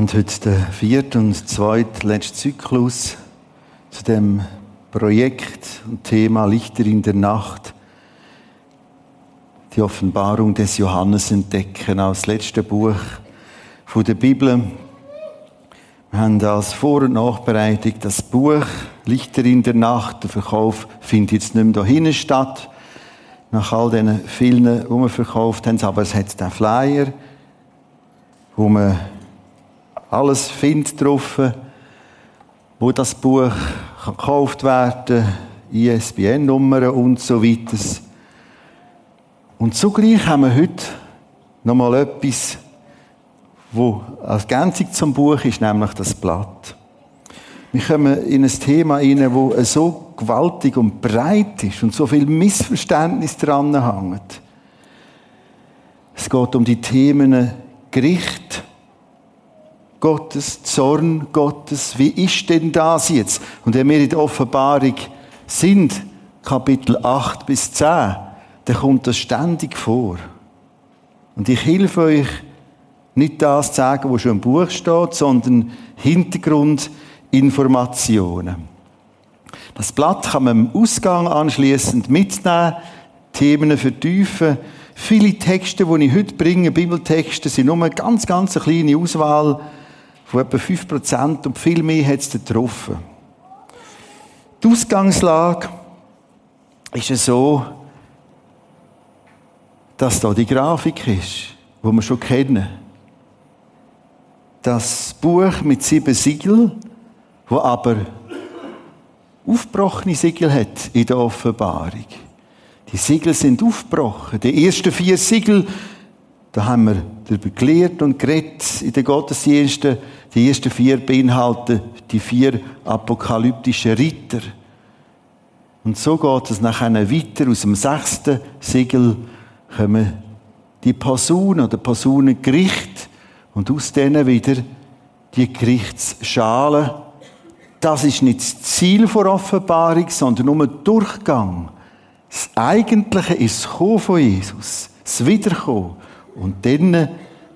haben heute den vierten und zweitletzten Zyklus zu dem Projekt und Thema Lichter in der Nacht. Die Offenbarung des Johannes entdecken als letzte Buch von der Bibel. Wir haben als Vor- und Nachbereitung das Buch Lichter in der Nacht. Der Verkauf findet jetzt nicht mehr da hinten statt. Nach all den vielen, die wir verkauft haben, aber es hat den Flyer, wo man alles findet drauf, wo das Buch gekauft werden ISBN-Nummern und so weiter. Und zugleich haben wir heute nochmal etwas, wo als Ergänzung zum Buch ist, nämlich das Blatt. Wir kommen in ein Thema hinein, wo so gewaltig und breit ist und so viel Missverständnis dran hängt. Es geht um die Themen Gericht, Gottes, Zorn Gottes. Wie ist denn das jetzt? Und wenn wir in der Offenbarung sind, Kapitel 8 bis 10, dann kommt das ständig vor. Und ich helfe euch, nicht das zu sagen, was schon im Buch steht, sondern Hintergrundinformationen. Das Blatt kann man im Ausgang anschließend mitnehmen, Themen vertiefen. Viele Texte, die ich heute bringe, Bibeltexte, sind nur eine ganz, ganz kleine Auswahl von etwa 5% und viel mehr hat es getroffen. Die Ausgangslage ist es so, dass da die Grafik ist, wo wir schon kennen. Das Buch mit sieben Siegeln, wo aber aufgebrochene Siegel hat in der Offenbarung. Die Siegel sind aufgebrochen. Die ersten vier Siegel, da haben wir darüber gelehrt und geredet in den Gottesdiensten. Die ersten vier beinhalten die vier apokalyptischen Ritter. Und so geht es nachher weiter. Aus dem sechsten Siegel kommen die Personen oder Personengericht und aus denen wieder die Gerichtsschalen. Das ist nicht das Ziel der Offenbarung, sondern nur ein Durchgang. Das Eigentliche ist das Kommen von Jesus, das Wiederkommen. Und dann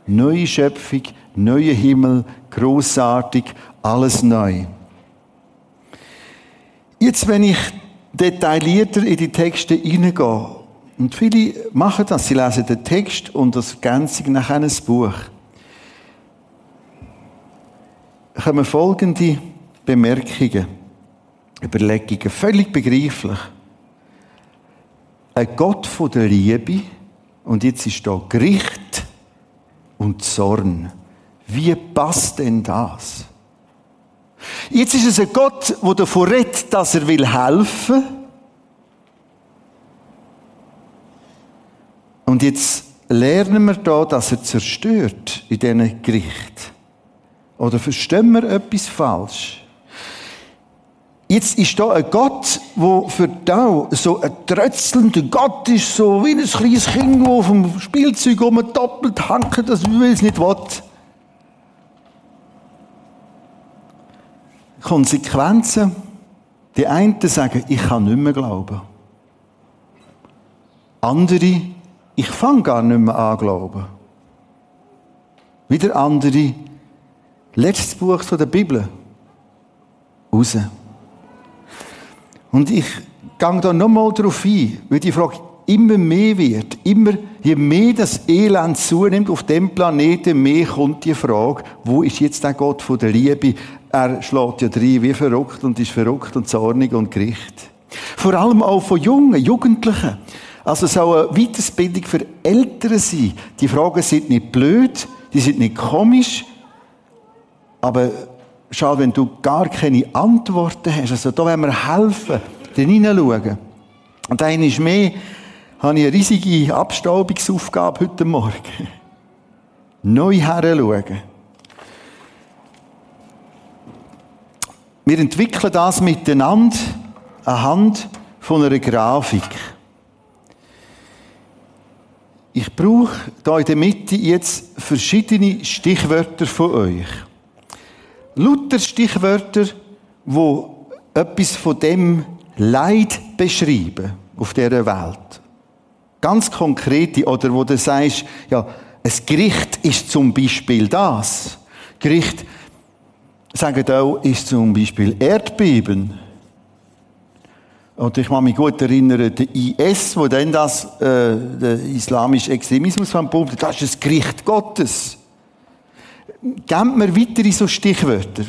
neue Schöpfung, neuer Himmel, großartig, alles neu. Jetzt, wenn ich detaillierter in die Texte hineingehe, und viele machen das, sie lesen den Text und das Ganze nach einem Buch, kommen folgende Bemerkungen, Überlegungen, völlig begreiflich. Ein Gott von der Liebe, und jetzt ist da Gericht und Zorn. Wie passt denn das? Jetzt ist es ein Gott, der davon redet, dass er will helfen. Und jetzt lernen wir da, dass er zerstört in diesen Gericht. Oder verstehen wir etwas falsch? Jetzt ist da ein Gott, der für da so ein trötzelnder Gott ist, so wie ein kleines Kind, das dem Spielzeug um doppelt hankt, das will es nicht will. Konsequenzen. Die einen sagen, ich kann nicht mehr glauben. Andere, ich fange gar nicht mehr an glauben. Wieder andere, letztes Buch der Bibel, raus. Und ich gehe da nochmal darauf ein, weil die Frage immer mehr wird. Immer, je mehr das Elend zunimmt auf dem Planeten, mehr kommt die Frage, wo ist jetzt der Gott von der Liebe? Er schlägt ja drei wie verrückt und ist verrückt und zornig und Gericht. Vor allem auch von Jungen, Jugendlichen. Also soll eine Weiterbildung für Eltern sein. Die Fragen sind nicht blöd, die sind nicht komisch, aber schau, wenn du gar keine Antworten hast, also da wollen wir helfen, den hineinschauen. Und einer ist mehr, habe ich eine riesige Abstaubungsaufgabe heute Morgen. Neu heranschauen. Wir entwickeln das miteinander anhand von einer Grafik. Ich brauche da in der Mitte jetzt verschiedene Stichwörter von euch. Lauter Stichwörter, wo etwas von dem Leid beschreiben auf dieser Welt. Ganz konkrete, oder wo du sagst, ja, ein Gericht ist zum Beispiel das. Gericht, sagen auch, ist zum Beispiel Erdbeben. Und ich kann mich gut erinnern, der IS, wo dann das, äh, der islamische Extremismus verbunden das ist das Gericht Gottes. Gebt mir weitere so Stichwörter.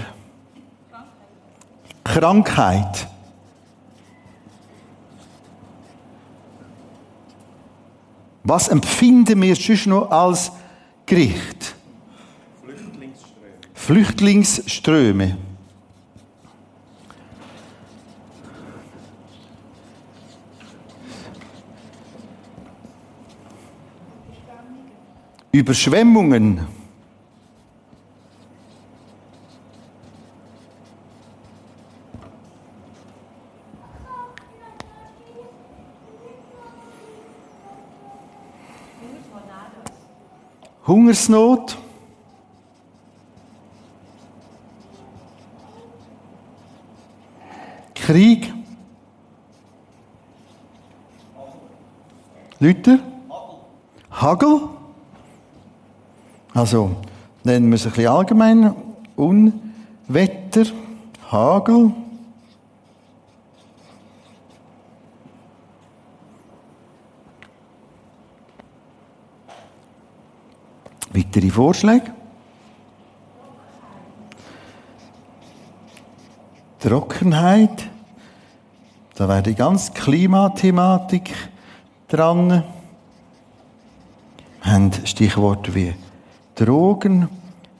Krankheit. Was empfinden wir sonst noch als Gericht? Flüchtlingsströme. Flüchtlingsströme. Überschwemmungen. Hungersnot. Krieg. Leute? Hagel. Also, nennen wir es ein bisschen allgemein. Unwetter, Hagel. Weitere Vorschläge? Trockenheit. Da wäre die ganze Klimathematik dran. Wir haben Stichworte wie Drogen.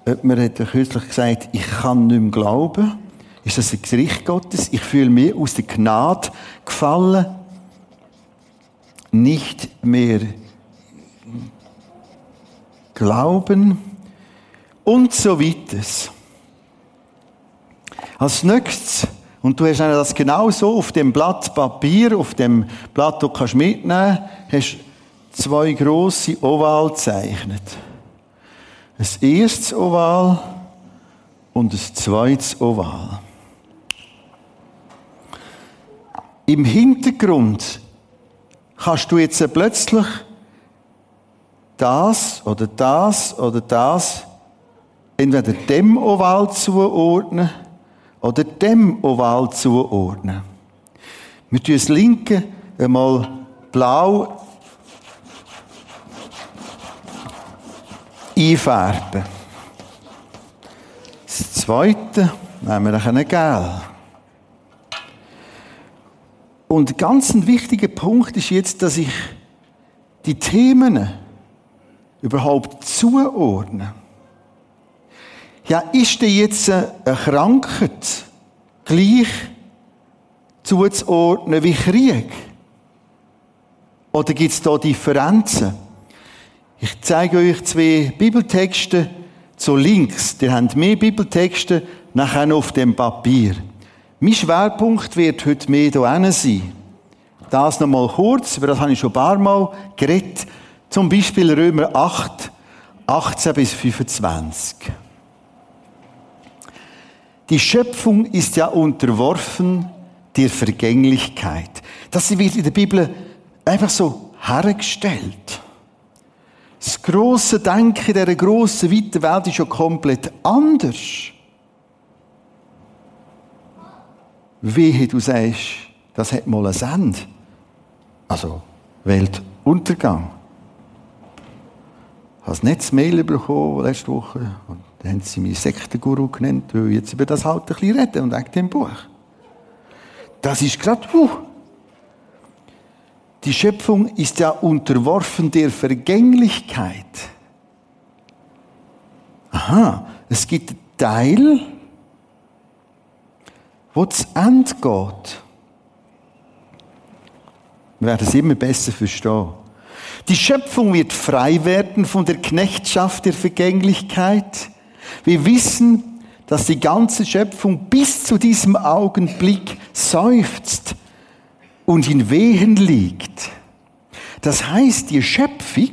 Jemand hat kürzlich gesagt, ich kann nicht mehr glauben. Ist das ein Gericht Gottes? Ich fühle mich aus der Gnade gefallen. Nicht mehr Glauben und so weiter. Als nächstes, und du hast das genau so auf dem Blatt Papier, auf dem Blatt, das du mitnehmen kannst, hast zwei grosse Oval gezeichnet. Ein erstes Oval und ein zweites Oval. Im Hintergrund kannst du jetzt plötzlich das oder das oder das entweder dem Oval zuordnen oder dem Oval zuordnen. Wir tun das linke einmal blau einfärben. Das zweite nehmen wir ein Gel. Und ein ganz wichtiger Punkt ist jetzt, dass ich die Themen überhaupt zuordnen? Ja, ist denn jetzt eine Krankheit gleich zuzuordnen wie Krieg? Oder gibt es da Differenzen? Ich zeige euch zwei Bibeltexte zu links. Ihr habt mehr Bibeltexte nachher auf dem Papier. Mein Schwerpunkt wird heute mehr hier sein. Das nochmal kurz, über das habe ich schon ein paar Mal geredet. Zum Beispiel Römer 8, 18 bis 25. Die Schöpfung ist ja unterworfen der Vergänglichkeit. Das wird in der Bibel einfach so hergestellt. Das große Denken der grossen, weiten Welt ist ja komplett anders. Wehe, du sagst, das hat mal ein Ende. Also, Weltuntergang habe ein Netzmail bekommen letzte Woche. Und dann haben sie mich Sektenguru genannt, weil ich jetzt über das halt ein bisschen reden und wegen dem Buch. Das ist gerade, uh. Die Schöpfung ist ja unterworfen der Vergänglichkeit. Aha, es gibt einen Teil, wo zu Ende geht. Wir werden es immer besser verstehen. Die Schöpfung wird frei werden von der Knechtschaft der Vergänglichkeit. Wir wissen, dass die ganze Schöpfung bis zu diesem Augenblick seufzt und in Wehen liegt. Das heißt, die Schöpfung,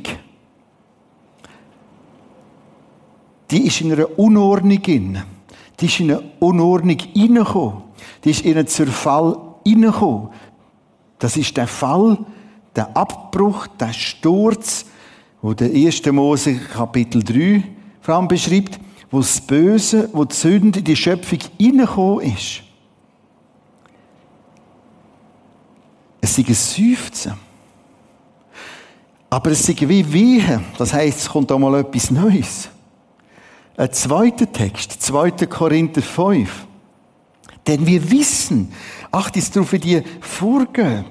die ist in einer Unordnung in. Die ist in eine Unordnung hineingekommen. Die ist in einen Zerfall hineingekommen. Das ist der Fall, der Abbruch, der Sturz, wo der 1. Mose Kapitel 3 vor allem beschreibt, wo das Böse, wo die Sünde in die Schöpfung hineingekommen ist. Es ist ein Seufzen. Aber es ist wie Wehe. Das heisst, es kommt auch mal etwas Neues. Ein zweiter Text, 2. Korinther 5. Denn wir wissen, acht ist darauf, wie die vorgehen.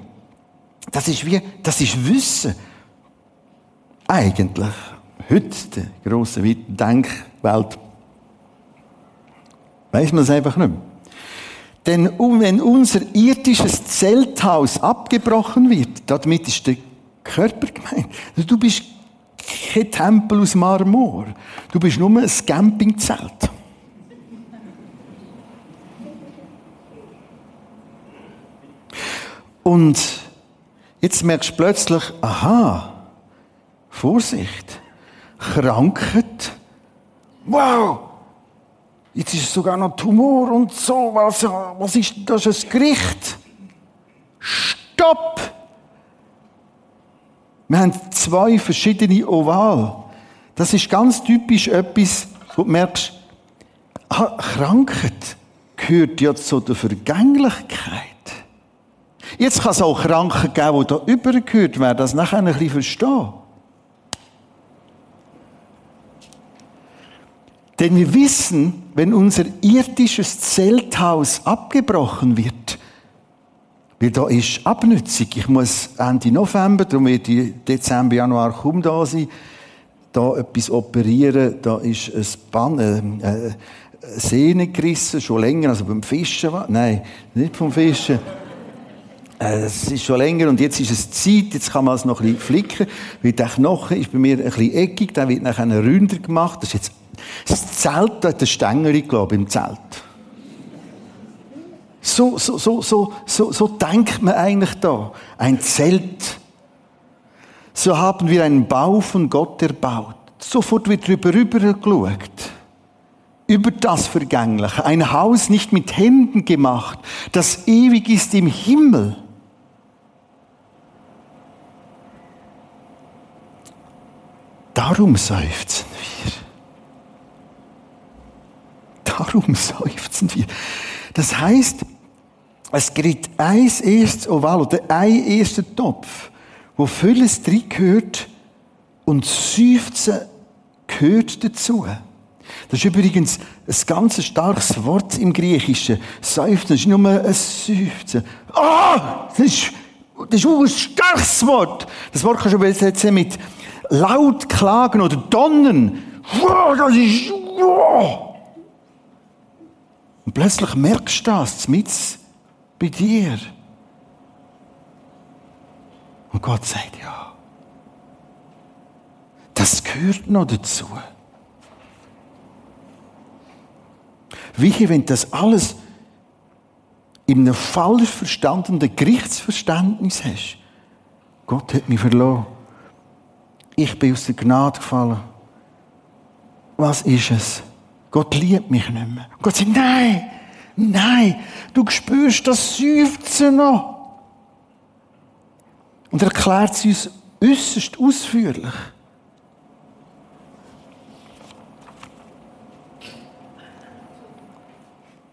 Das ist wie, das ist Wissen. Eigentlich. Heute, der grossen, weiten Denkwelt, weiß man es einfach nicht mehr. Denn wenn unser irdisches Zelthaus abgebrochen wird, damit ist der Körper gemeint. Also du bist kein Tempel aus Marmor. Du bist nur ein Campingzelt. Und jetzt merkst du plötzlich, aha, Vorsicht, Krankheit, wow, jetzt ist sogar noch Tumor und so, was, was ist das, ist ein Gericht? Stopp! Wir haben zwei verschiedene Oval. Das ist ganz typisch etwas, wo du merkst, ah, Krankheit gehört ja zu der Vergänglichkeit. Jetzt kann es auch Kranken geben, die da übergehört werden, das nachher ein bisschen verstehen. Denn wir wissen, wenn unser irdisches Zelthaus abgebrochen wird, weil da ist Abnützung. Ich muss Ende November, darum wird ich Dezember, Januar kaum da sein, da etwas operieren, da ist ein Band, äh, äh, Sehne gerissen, schon länger, also beim Fischen, nein, nicht vom Fischen. Äh, es ist schon länger und jetzt ist es Zeit, jetzt kann man es noch ein bisschen flicken, weil der Knochen ist bei mir ein bisschen eckig, der wird nachher ründer gemacht. Das ist jetzt, das Zelt, da hat der Stängel, glaube ich, im Zelt. So, so, so, so, so, so denkt man eigentlich da. Ein Zelt. So haben wir einen Bau von Gott erbaut. Sofort wird drüber rüber geschaut. Über das Vergängliche. Ein Haus nicht mit Händen gemacht, das ewig ist im Himmel. Darum seufzen wir. Darum seufzen wir. Das heißt, es gibt ein erstes Oval oder ein erster Topf, wo vieles drin gehört und Seufzen gehört dazu. Das ist übrigens ein ganz starkes Wort im Griechischen. Seufzen ist nur ein Seufzen. Ah! Das ist, das ist ein starkes Wort. Das Wort kannst du übersetzen mit laut klagen oder donnern. Das ist. Und plötzlich merkst du das, mit bei dir. Und Gott sagt, ja, das gehört noch dazu. Wie wenn das alles in einem falsch verstandenen Gerichtsverständnis hast. Gott hat mich verloren. Ich bin aus der Gnade gefallen. Was ist es? Gott liebt mich nicht mehr. Gott sagt, nein, nein, du spürst das Seufzen noch. Und er erklärt es uns äußerst ausführlich.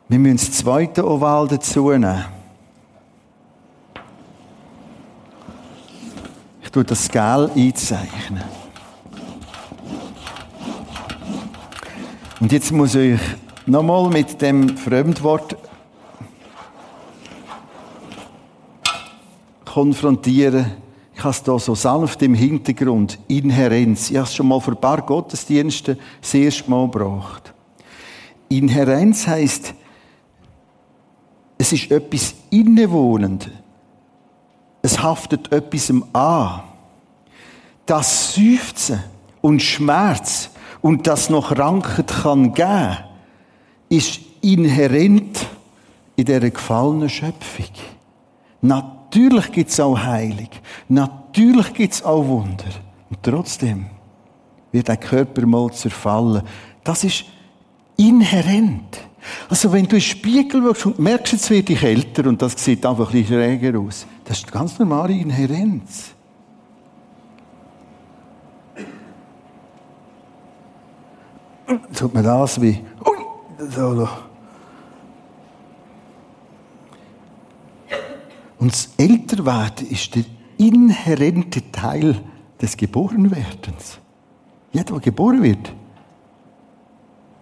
Wir müssen das zweite Oval dazu nehmen. Tue das Gel einzeichnen. Und jetzt muss ich nochmal mit dem Fremdwort konfrontieren. Ich habe es hier so sanft im Hintergrund. Inherenz. Ich habe es schon mal für ein paar Gottesdienste das erste Mal gebracht. Inherenz heisst, es ist etwas innewohnend. Es haftet etwas an. Das Seufzen und Schmerz und das noch Krankheit kann geben, ist inhärent in dieser gefallenen Schöpfung. Natürlich gibt es auch Heilig. Natürlich gibt es auch Wunder. Und trotzdem wird der Körper mal zerfallen. Das ist inhärent. Also wenn du in den Spiegel schaust und merkst, jetzt werde ich älter und das sieht einfach ein bisschen schräger aus. Das ist ganz normale Inhärenz. tut man das wie, so. Und das Älterwerden ist der inhärente Teil des Geborenwerdens. Jeder, der geboren wird,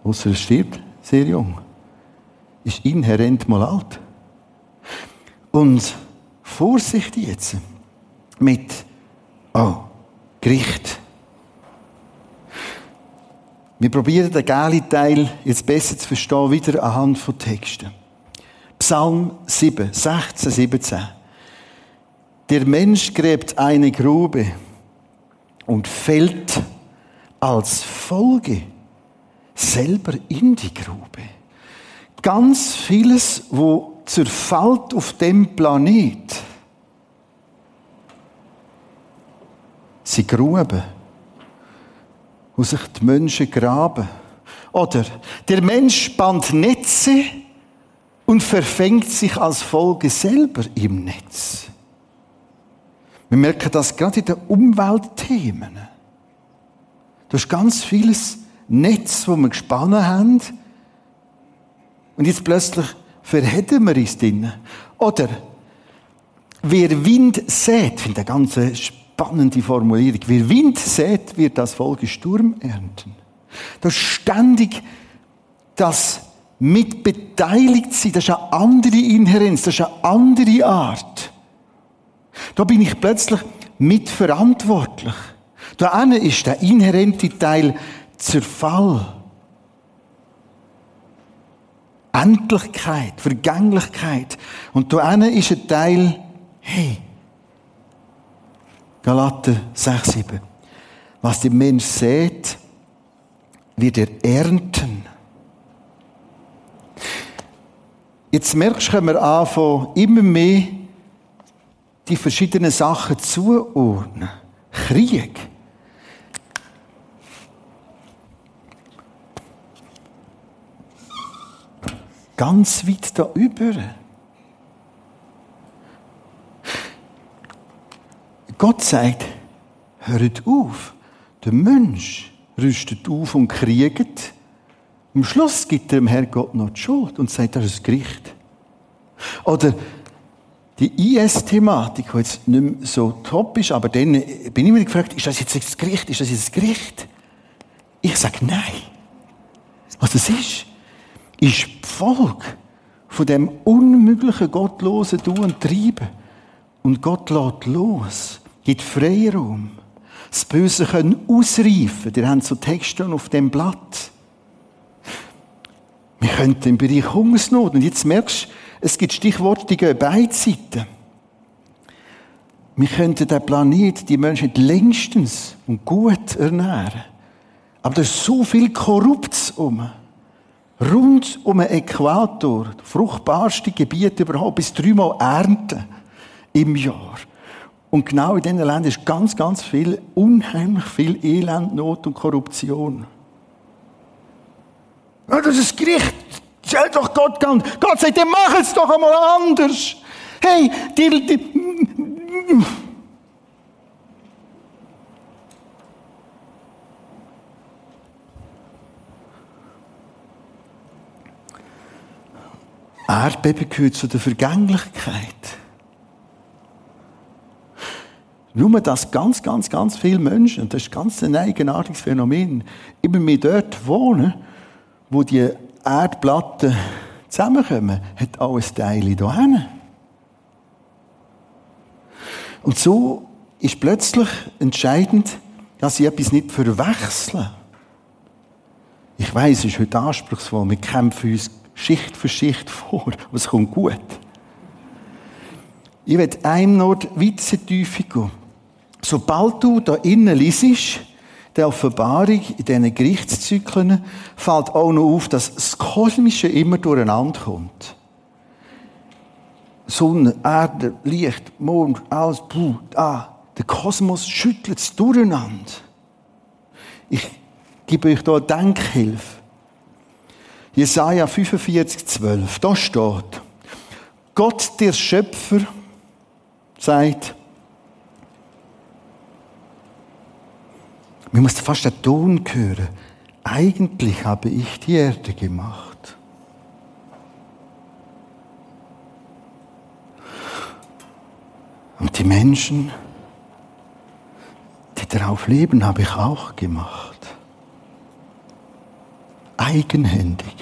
außer er stirbt, sehr jung, ist inhärent mal alt. Und Vorsicht jetzt mit, oh, Gericht. Wir probieren den geilen Teil jetzt besser zu verstehen, wieder anhand von Texten. Psalm 7, 16, 17. Der Mensch gräbt eine Grube und fällt als Folge selber in die Grube. Ganz vieles, wo zerfällt auf dem Planet, sie Gruben, wo sich die Menschen graben. Oder der Mensch spannt Netze und verfängt sich als Folge selber im Netz. Wir merken das gerade in den Umweltthemen. Da ist ganz vieles Netz, wo wir gespannt haben. Und jetzt plötzlich verhedden wir uns drinnen. Oder, wer Wind sät, ich finde eine ganz spannende Formulierung, wer Wind sät, wird das Folge Sturm ernten. Da ist ständig das mit beteiligt sein, das ist eine andere Inherenz, das ist eine andere Art. Da bin ich plötzlich mitverantwortlich. Da ist der inhärente Teil Zerfall. Endlichkeit, Vergänglichkeit. Und da ist ein Teil, hey, Galater 6, 7. Was der Mensch sät, wird er ernten. Jetzt merkst du, wir anfangen, immer mehr die verschiedenen Sachen zuordnen. Krieg. Ganz weit da über. Gott sagt, hört auf. Der Mensch rüstet auf und kriegt. Am Schluss gibt er dem Herrgott noch die Schuld und sagt, das ist Gericht. Oder die IS-Thematik, die jetzt nicht mehr so top ist, aber dann bin ich mir gefragt, ist das jetzt das Gericht? Ist das jetzt das Gericht? Ich sage nein. Was das ist, ist die Folge von dem unmöglichen gottlosen Tun und Treiben. Und Gott lässt los, gibt Freiraum. Das Böse können ausreifen. Ihr habt so Texte auf dem Blatt. Wir könnten im Bereich Hungersnot, und jetzt merkst du, es gibt Stichworte, die gehen beide Seiten. Wir könnten den Planet, die Menschen längstens und gut ernähren. Aber da ist so viel Korruptes um. Rund um den Äquator, fruchtbarste Gebiete überhaupt, bis dreimal Ernten im Jahr. Und genau in diesen Ländern ist ganz, ganz viel, unheimlich viel Elend, Not und Korruption. Ja, das ist Gericht. Stell doch Gott an. Gott sagt, dann mach es doch einmal anders. Hey, die, die Erdbeben gehört zu der Vergänglichkeit. Nur, dass ganz, ganz, ganz viele Menschen, und das ist ganz ein eigenartiges Phänomen, immer mehr dort wohnen, wo die Erdplatten zusammenkommen, hat auch ein Teil hierhin. Und so ist plötzlich entscheidend, dass ich etwas nicht verwechseln. Ich weiß, es ist heute anspruchsvoll, wir kämpfen uns Schicht für Schicht vor, aber es kommt gut. Ich werde einem noch weiter Tiefe gehen. Sobald du da innen liest, der Offenbarung, in diesen Gerichtszyklen, fällt auch noch auf, dass das Kosmische immer durcheinander kommt. Sonne, Erde, Licht, Mond, alles, puh, ah, der Kosmos schüttelt es durcheinander. Ich gebe euch eine Denkhilfe. Jesaja 45, 12. Da steht, Gott, der Schöpfer, sagt, man muss fast den Ton hören, eigentlich habe ich die Erde gemacht. Und die Menschen, die darauf leben, habe ich auch gemacht. Eigenhändig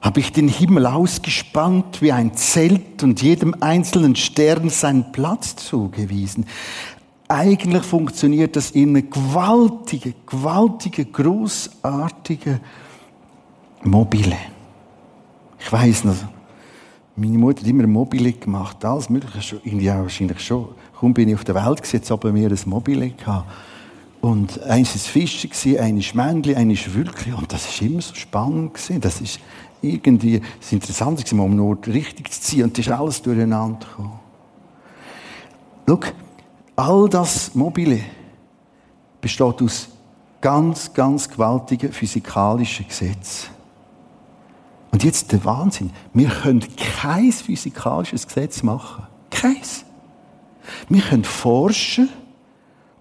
habe ich den Himmel ausgespannt wie ein Zelt und jedem einzelnen Stern seinen Platz zugewiesen. Eigentlich funktioniert das in einer gewaltige, gewaltige, großartige Mobile. Ich weiß noch, meine Mutter hat immer Mobile gemacht, alles Mögliche, auch wahrscheinlich schon. Kaum bin ich auf der Welt gesetzt, aber mir ein Mobile gehabt. Und eins war Fische, eines Männchen, eines Wülkli. Und das war immer so spannend. Das ist irgendwie das Interessante war, um nur richtig zu ziehen. Und das ist alles durcheinander gekommen. Schau, all das Mobile besteht aus ganz, ganz gewaltigen physikalischen Gesetzen. Und jetzt der Wahnsinn. Wir können kein physikalisches Gesetz machen. Keins. Wir können forschen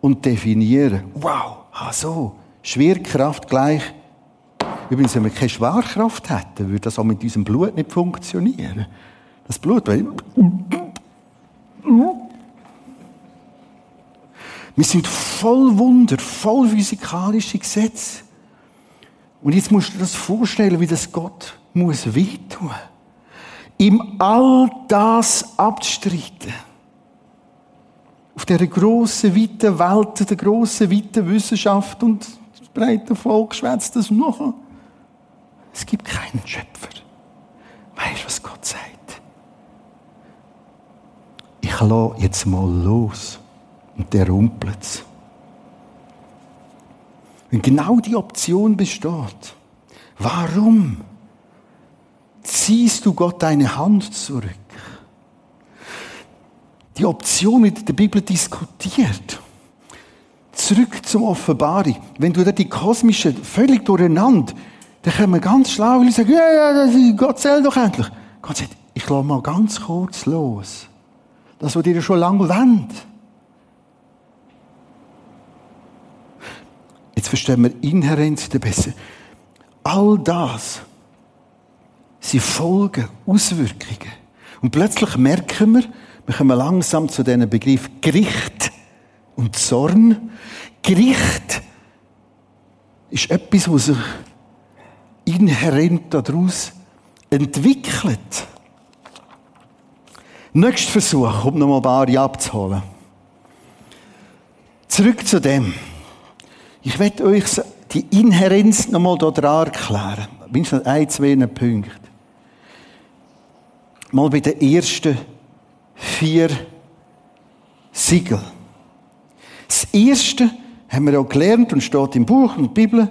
und definieren. Wow, ah so. Schwerkraft gleich Übrigens, wenn wir keine Schwerkraft hätten, würde das auch mit unserem Blut nicht funktionieren. Das Blut, weil wir sind voll Wunder, voll physikalische Gesetze. Und jetzt musst du dir das vorstellen, wie das Gott muss wehtun. Ihm all das abzustreiten. Auf dieser grossen, weiten Welt, der grossen, weiten Wissenschaft und das breite Volk schwätzt das noch. Es gibt keinen Schöpfer. Weißt du, was Gott sagt? Ich lasse jetzt mal los. Und der rumpelt. Wenn genau die Option besteht, warum ziehst du Gott deine Hand zurück? Die Option in der Bibel diskutiert. Zurück zum Offenbarung. Wenn du da die kosmische völlig durcheinander dann wir ganz schlau ich sagen, ja, ja, Gott zählt doch endlich. Gott sagt, ich lasse mal ganz kurz los. Das, was ihr schon lange wollt. Jetzt verstehen wir Inherenz besser. All das sind Folgen, Auswirkungen. Und plötzlich merken wir, wir kommen langsam zu diesem Begriff Gericht und Zorn. Gericht ist etwas, was sich inhärent daraus entwickelt. Nächster Versuch, um noch mal ein paar abzuholen. Zurück zu dem. Ich werde euch die Inhärenz noch mal hier dran erklären. Mindestens ein, zwei Punkte. Mal bei den ersten vier Siegel. Das erste haben wir auch gelernt und steht im Buch und Bibel.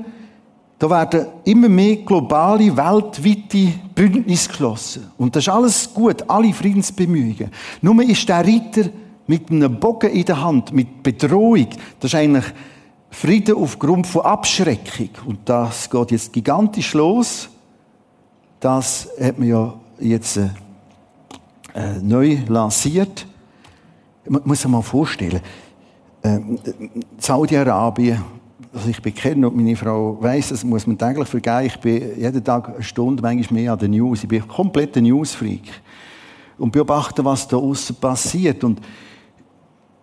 Da werden immer mehr globale, weltweite Bündnisse geschlossen. Und das ist alles gut, alle Friedensbemühungen. Nur ist der Ritter mit einem Bogen in der Hand, mit Bedrohung, das ist eigentlich Frieden aufgrund von Abschreckung. Und das geht jetzt gigantisch los. Das hat man ja jetzt äh, neu lanciert. Man muss sich mal vorstellen, äh, Saudi-Arabien, also ich bekenne und meine Frau weiß, das muss man täglich vergeben. Ich bin jeden Tag eine Stunde, manchmal mehr an der News. Ich bin komplett ein Newsfreak. Und beobachte, was da außen passiert. Und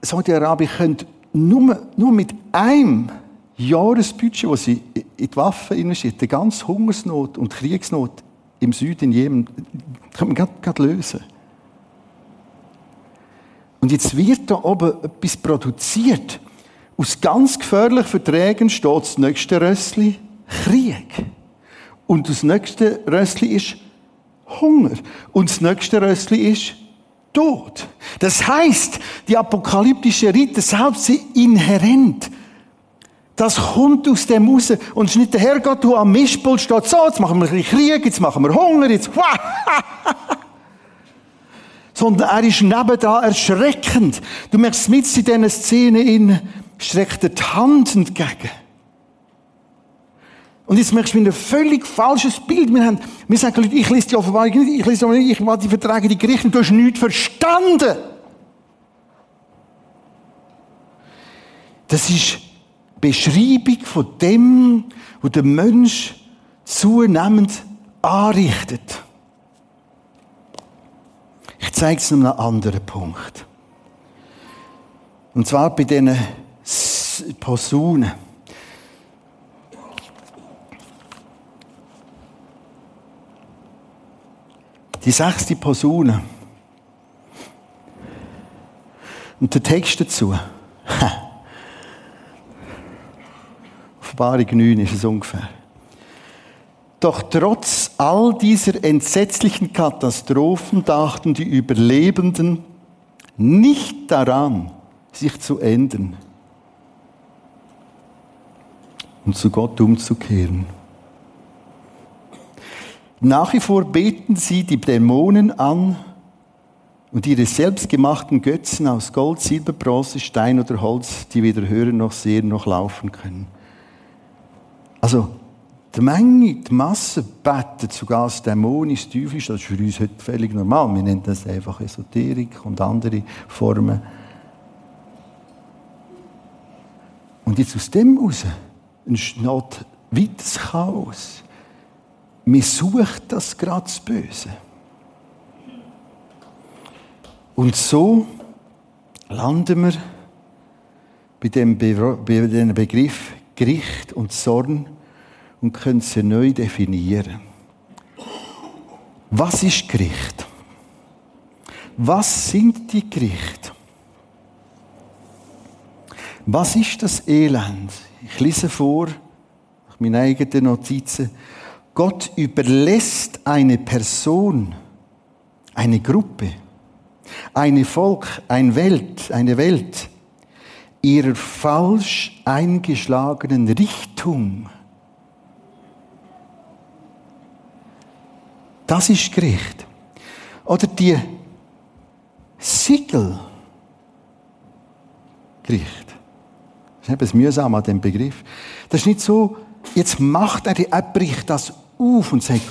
Saudi-Arabien könnte nur, nur mit einem Jahresbudget, das sie in die Waffen investieren, die ganze Hungersnot und Kriegsnot im Süden, in Jemen, kann man gerade lösen. Und jetzt wird da oben etwas produziert, aus ganz gefährlichen Verträgen steht das nächste Rössli Krieg. Und das nächste Rössli ist Hunger. Und das nächste Rössli ist Tod. Das heißt, die apokalyptische Rite selbst sind inhärent. Das kommt aus dem raus. Und es ist nicht der Herrgott, der am Mischpult steht, so, jetzt machen wir ein bisschen Krieg, jetzt machen wir Hunger, jetzt, Sondern er ist nebenan erschreckend. Du merkst mit in diesen Szenen in, streckt er die Hand entgegen. Und jetzt merkst du, wir ein völlig falsches Bild. Wir, haben, wir sagen, ich lese die Offenbarung nicht, ich lese die nicht, ich will die Verträge, die Gerichte, du hast nichts verstanden. Das ist Beschreibung von dem, was der Mensch zunehmend anrichtet. Ich zeige es noch einen anderen Punkt. Und zwar bei diesen Posaunen. Die sechste Posaune. Und der Text dazu. Offenbarung 9 ist es ungefähr. Doch trotz all dieser entsetzlichen Katastrophen dachten die Überlebenden nicht daran, sich zu ändern und zu Gott umzukehren. Nach wie vor beten sie die Dämonen an und ihre selbstgemachten Götzen aus Gold, Silber, Bronze, Stein oder Holz, die weder hören noch sehen noch laufen können. Also, die Menge, die Masse betet sogar das dämonisch, teuflisch, das ist für uns heute völlig normal. Wir nennen das einfach Esoterik und andere Formen. Und jetzt aus dem heraus entsteht weiteres Chaos. Man sucht das gerade das Böse. Und so landen wir bei dem, bei dem Begriff Gericht und Zorn und können sie neu definieren. Was ist Gericht? Was sind die Gerichte? Was ist das Elend? Ich lese vor, nach meinen eigenen Notizen. Gott überlässt eine Person, eine Gruppe, eine Volk, eine Welt, eine Welt ihrer falsch eingeschlagenen Richtung Das ist Gericht. Oder die Siegel. Gericht. Das ist etwas mühsam an dem Begriff. Das ist nicht so, jetzt macht er, er bricht das auf und sagt,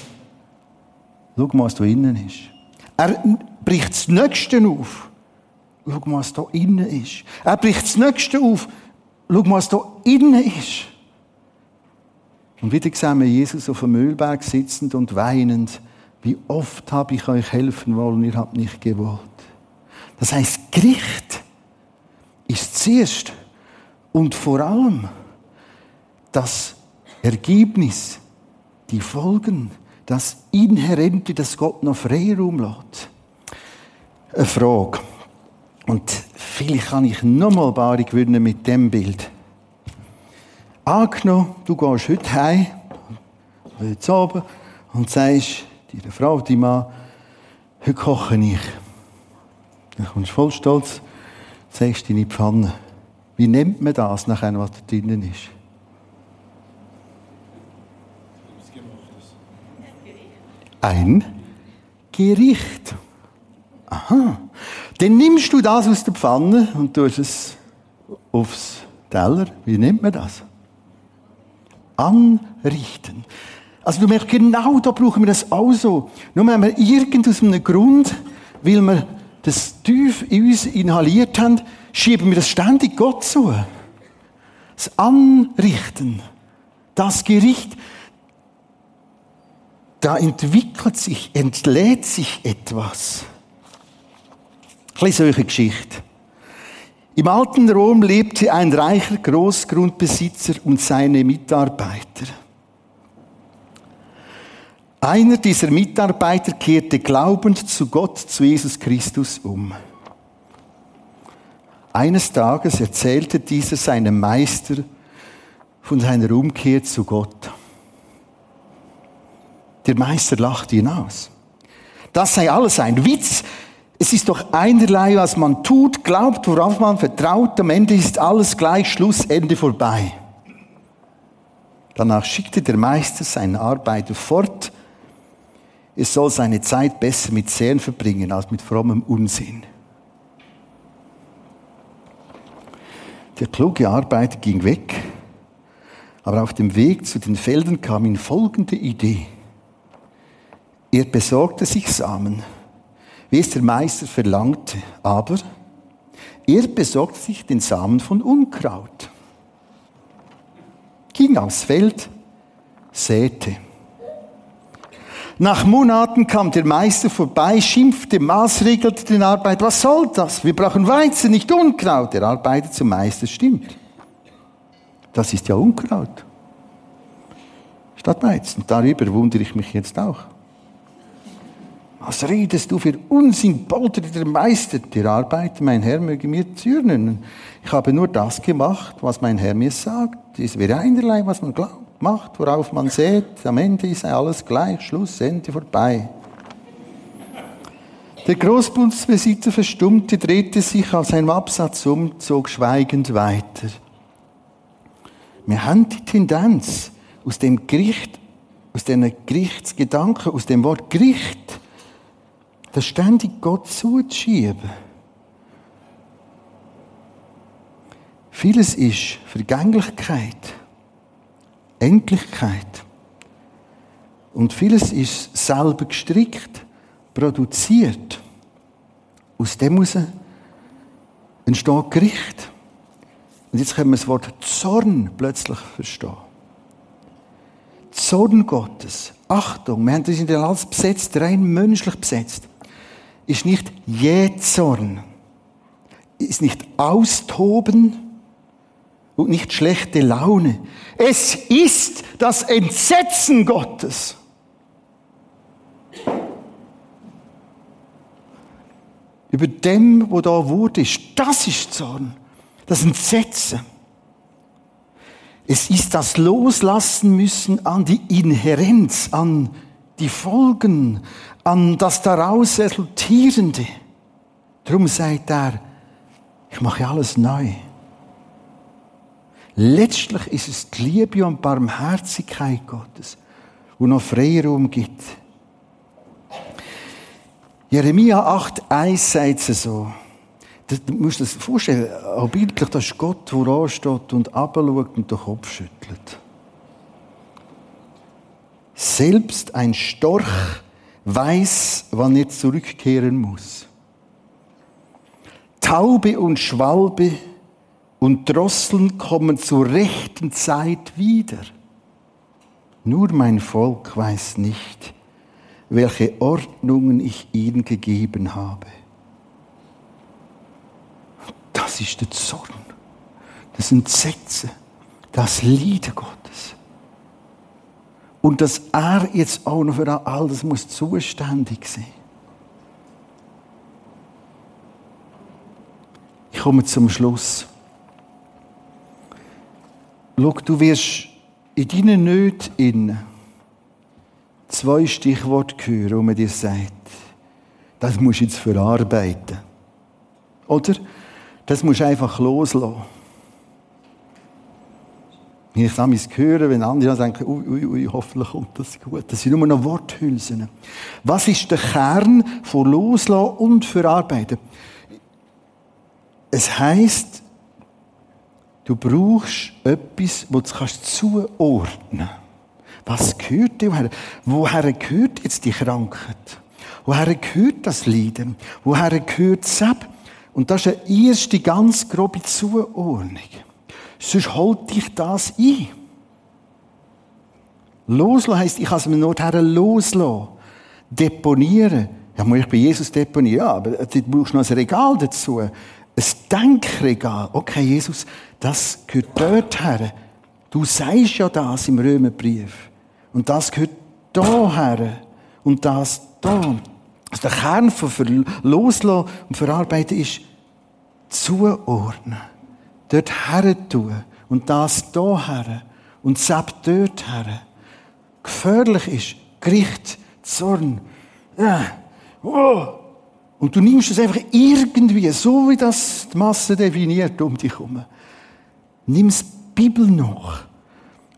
schau mal, was da innen ist. Er bricht das Nächste auf. Schau mal, was da innen ist. Er bricht das Nächste auf. Schau mal, was da innen ist. Und wieder sehen wir Jesus auf dem Müllberg sitzend und weinend wie oft habe ich euch helfen wollen, ihr habt nicht gewollt. Das heißt, Gericht ist zuerst und vor allem das Ergebnis, die Folgen, das Inhärente, das Gott noch Freiraum lässt. Eine Frage. Und vielleicht kann ich nochmal Bari gewinnen mit dem Bild. Angenommen, du gehst heute heim, heute oben, und sagst, deine Frau, die Mann, heute koche ich. Dann kommst du voll stolz, sagst deine Pfanne. Wie nennt man das nachher, was da drinnen ist? Ein Gericht. Aha. Dann nimmst du das aus der Pfanne und tust es aufs Teller. Wie nennt man das? Anrichten. Also du merkst, genau da brauchen wir das auch so. Nur wenn wir irgend aus einem Grund, weil wir das tief in uns inhaliert haben, schieben wir das ständig Gott zu. Das Anrichten, das Gericht, da entwickelt sich, entlädt sich etwas. Euch eine Geschichte. Im alten Rom lebte ein reicher Großgrundbesitzer und seine Mitarbeiter. Einer dieser Mitarbeiter kehrte glaubend zu Gott, zu Jesus Christus um. Eines Tages erzählte dieser seinem Meister von seiner Umkehr zu Gott. Der Meister lachte ihn aus. Das sei alles ein Witz. Es ist doch einerlei, was man tut, glaubt, worauf man vertraut. Am Ende ist alles gleich, Schluss, Ende vorbei. Danach schickte der Meister seinen Arbeiter fort, es soll seine Zeit besser mit Sehen verbringen als mit frommem Unsinn. Der kluge Arbeiter ging weg, aber auf dem Weg zu den Feldern kam ihm folgende Idee. Er besorgte sich Samen, wie es der Meister verlangte, aber er besorgte sich den Samen von Unkraut. ging aufs Feld, säte. Nach Monaten kam der Meister vorbei, schimpfte, maßregelte den Arbeiter. Was soll das? Wir brauchen Weizen, nicht Unkraut. Der Arbeiter zum Meister stimmt. Das ist ja Unkraut. Statt Weizen. Darüber wundere ich mich jetzt auch. Was redest du für Unsinn, polterte der Meister. Der Arbeiter, mein Herr, möge mir zürnen. Ich habe nur das gemacht, was mein Herr mir sagt. Es wäre einerlei, was man glaubt, macht, worauf man sät. Am Ende ist alles gleich, Schluss, Ende vorbei. Der Großbundsbesitzer verstummte, drehte sich auf seinem Absatz um, zog schweigend weiter. Wir haben die Tendenz, aus dem Gericht, aus den Gerichtsgedanken, aus dem Wort Gericht, das ständig Gott zuzuschieben. Vieles ist Vergänglichkeit, Endlichkeit. Und vieles ist selber gestrickt, produziert. Aus dem heraus entsteht Gericht. Und jetzt können wir das Wort Zorn plötzlich verstehen. Zorn Gottes. Achtung, wir haben das in der alles besetzt, rein menschlich besetzt ist nicht Jähzorn, ist nicht Austoben und nicht schlechte Laune. Es ist das Entsetzen Gottes. Über dem, wo da wurde, das ist Zorn. Das Entsetzen. Es ist das Loslassen müssen an die Inherenz, an die Folgen, an das daraus resultierende. Darum sagt er, ich mache alles neu. Letztlich ist es die Liebe und Barmherzigkeit Gottes, wo noch Freiraum gibt. Jeremia 8,1 sagt es so. Du musst dir das vorstellen, auch bildlich, das ist Gott, der ansteht und abschaut und den Kopf schüttelt. Selbst ein Storch weiß, wann er zurückkehren muss. Taube und Schwalbe und Drosseln kommen zur rechten Zeit wieder. Nur mein Volk weiß nicht, welche Ordnungen ich ihnen gegeben habe. Das ist der Zorn, das Entsetzen, das Lied Gottes. Und dass er jetzt auch noch für all das muss zuständig sein. Ich komme zum Schluss. Schau, du wirst in deinen Nöten zwei Stichworte hören, wo man dir sagt, das musst du jetzt verarbeiten. Oder? Das musst du einfach loslassen. Ich das höre, wenn andere denken, ui, ui, ui, hoffentlich kommt das gut. Das sind nur noch Worthülsen. Was ist der Kern von Loslassen und Verarbeiten? Es heisst, du brauchst etwas, wo du kannst zuordnen Was gehört dir? Woher, woher gehört jetzt die Krankheit? Woher gehört das Leiden? Woher gehört das Ab? Und das ist eine erste ganz grobe Zuordnung. Sonst holt dich das ein. Loslassen heisst, ich kann es mir nur loslassen. Deponieren. Ja, muss ich bei Jesus deponieren? Ja, aber du brauchst noch ein Regal dazu. Ein Denkregal. Okay, Jesus, das gehört dort her. Du sagst ja das im Römerbrief. Und das gehört da her. Und das da. Also der Kern von Loslassen und Verarbeiten ist zuordnen dort her tun und das hier her und selbst dort her. Gefährlich ist Gericht, Zorn. Ja. Oh. Und du nimmst es einfach irgendwie, so wie das die Masse definiert um dich herum. Nimmst die Bibel noch.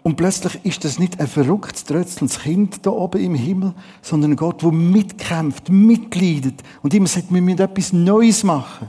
Und plötzlich ist das nicht ein verrücktes, trötzelndes Kind da oben im Himmel, sondern ein Gott, der mitkämpft, mitleidet und immer sagt, wir müssen etwas Neues machen.